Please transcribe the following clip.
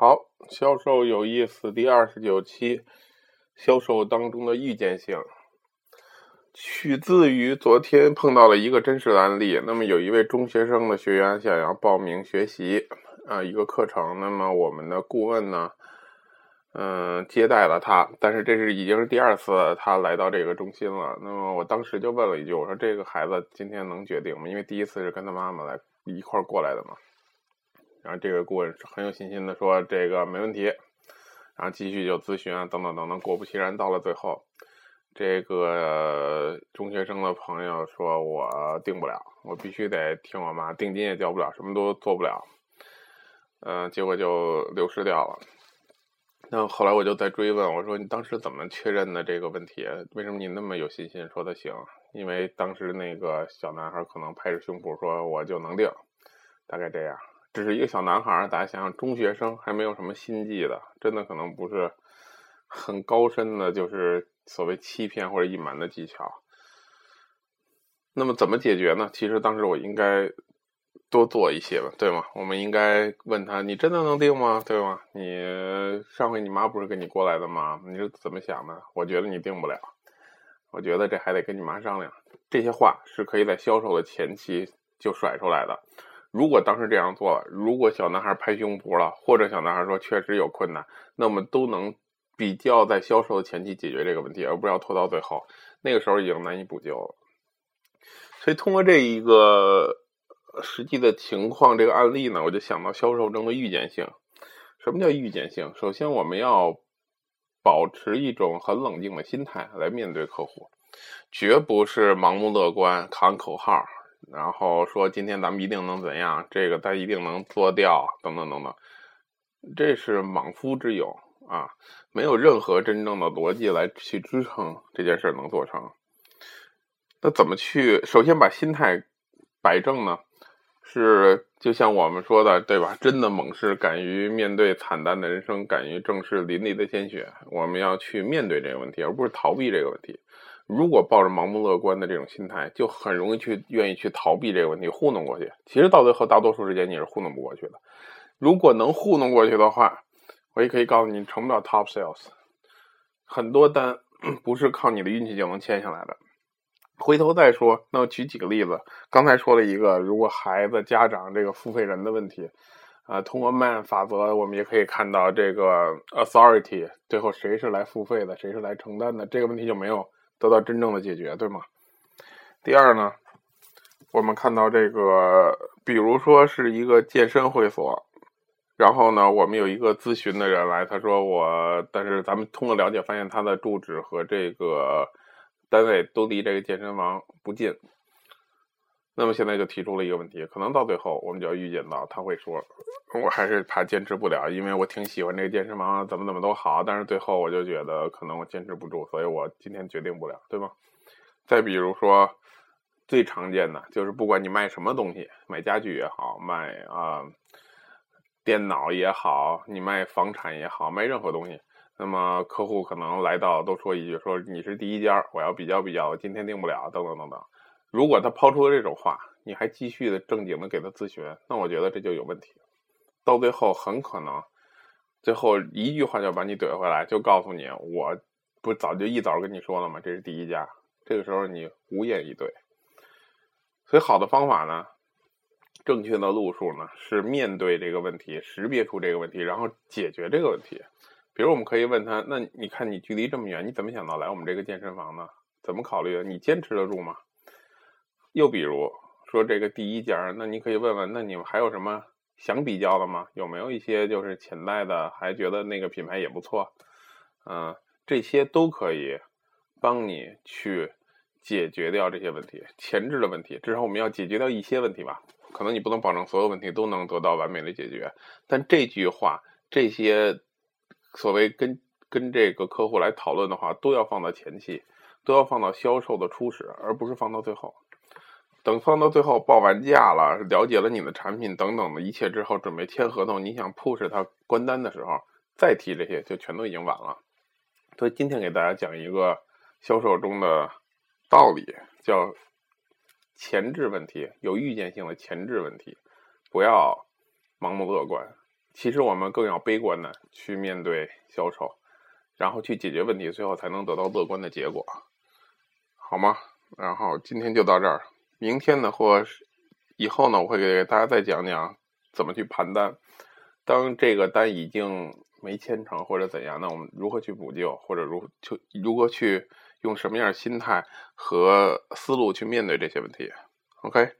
好，销售有意思，第二十九期，销售当中的预见性，取自于昨天碰到了一个真实的案例。那么有一位中学生的学员想要报名学习啊一个课程，那么我们的顾问呢，嗯，接待了他，但是这是已经是第二次他来到这个中心了。那么我当时就问了一句，我说这个孩子今天能决定吗？因为第一次是跟他妈妈来一块儿过来的嘛。然后这个顾问很有信心的说：“这个没问题。”然后继续就咨询啊，等等等等。果不其然，到了最后，这个中学生的朋友说：“我定不了，我必须得听我妈，定金也交不了，什么都做不了。”嗯，结果就流失掉了。那后来我就在追问，我说：“你当时怎么确认的这个问题？为什么你那么有信心说他行？因为当时那个小男孩可能拍着胸脯说我就能定，大概这样。”只是一个小男孩，大家想想，中学生还没有什么心计的，真的可能不是很高深的，就是所谓欺骗或者隐瞒的技巧。那么怎么解决呢？其实当时我应该多做一些吧，对吗？我们应该问他：“你真的能定吗？对吗？你上回你妈不是跟你过来的吗？你是怎么想的？我觉得你定不了，我觉得这还得跟你妈商量。”这些话是可以在销售的前期就甩出来的。如果当时这样做了，如果小男孩拍胸脯了，或者小男孩说确实有困难，那么都能比较在销售的前期解决这个问题，而不要拖到最后，那个时候已经难以补救了。所以通过这一个实际的情况，这个案例呢，我就想到销售中的预见性。什么叫预见性？首先我们要保持一种很冷静的心态来面对客户，绝不是盲目乐观、喊口号。然后说今天咱们一定能怎样？这个他一定能做掉，等等等等，这是莽夫之勇啊！没有任何真正的逻辑来去支撑这件事能做成。那怎么去？首先把心态摆正呢？是就像我们说的，对吧？真的猛士敢于面对惨淡的人生，敢于正视淋漓的鲜血。我们要去面对这个问题，而不是逃避这个问题。如果抱着盲目乐观的这种心态，就很容易去愿意去逃避这个问题，糊弄过去。其实到最后，大多数时间你是糊弄不过去的。如果能糊弄过去的话，我也可以告诉你，成不了 top sales。很多单 不是靠你的运气就能签下来的。回头再说，那我举几个例子。刚才说了一个，如果孩子、家长这个付费人的问题，啊，通过 Man 法则，我们也可以看到这个 authority 最后谁是来付费的，谁是来承担的，这个问题就没有。得到真正的解决，对吗？第二呢，我们看到这个，比如说是一个健身会所，然后呢，我们有一个咨询的人来，他说我，但是咱们通过了解发现他的住址和这个单位都离这个健身房不近。那么现在就提出了一个问题，可能到最后我们就要预见到他会说，我还是怕坚持不了，因为我挺喜欢这个健身房，怎么怎么都好，但是最后我就觉得可能我坚持不住，所以我今天决定不了，对吗？再比如说最常见的就是不管你卖什么东西，卖家具也好，卖啊电脑也好，你卖房产也好，卖任何东西，那么客户可能来到都说一句说你是第一家，我要比较比较，我今天定不了，等等等等。如果他抛出了这种话，你还继续的正经的给他咨询，那我觉得这就有问题。到最后很可能，最后一句话就把你怼回来，就告诉你，我不早就一早跟你说了吗？这是第一家。这个时候你无言以对。所以好的方法呢，正确的路数呢，是面对这个问题，识别出这个问题，然后解决这个问题。比如我们可以问他，那你看你距离这么远，你怎么想到来我们这个健身房呢？怎么考虑的？你坚持得住吗？又比如说这个第一家，那你可以问问，那你们还有什么想比较的吗？有没有一些就是潜在的，还觉得那个品牌也不错？嗯，这些都可以帮你去解决掉这些问题，前置的问题。至少我们要解决掉一些问题吧。可能你不能保证所有问题都能得到完美的解决，但这句话，这些所谓跟跟这个客户来讨论的话，都要放到前期，都要放到销售的初始，而不是放到最后。等放到最后报完价了，了解了你的产品等等的一切之后，准备签合同，你想 push 他关单的时候，再提这些就全都已经晚了。所以今天给大家讲一个销售中的道理，叫前置问题，有预见性的前置问题，不要盲目乐观，其实我们更要悲观的去面对销售，然后去解决问题，最后才能得到乐观的结果，好吗？然后今天就到这儿，明天呢或以后呢，我会给大家再讲讲怎么去盘单。当这个单已经没签成或者怎样，那我们如何去补救，或者如就如何去用什么样的心态和思路去面对这些问题？OK。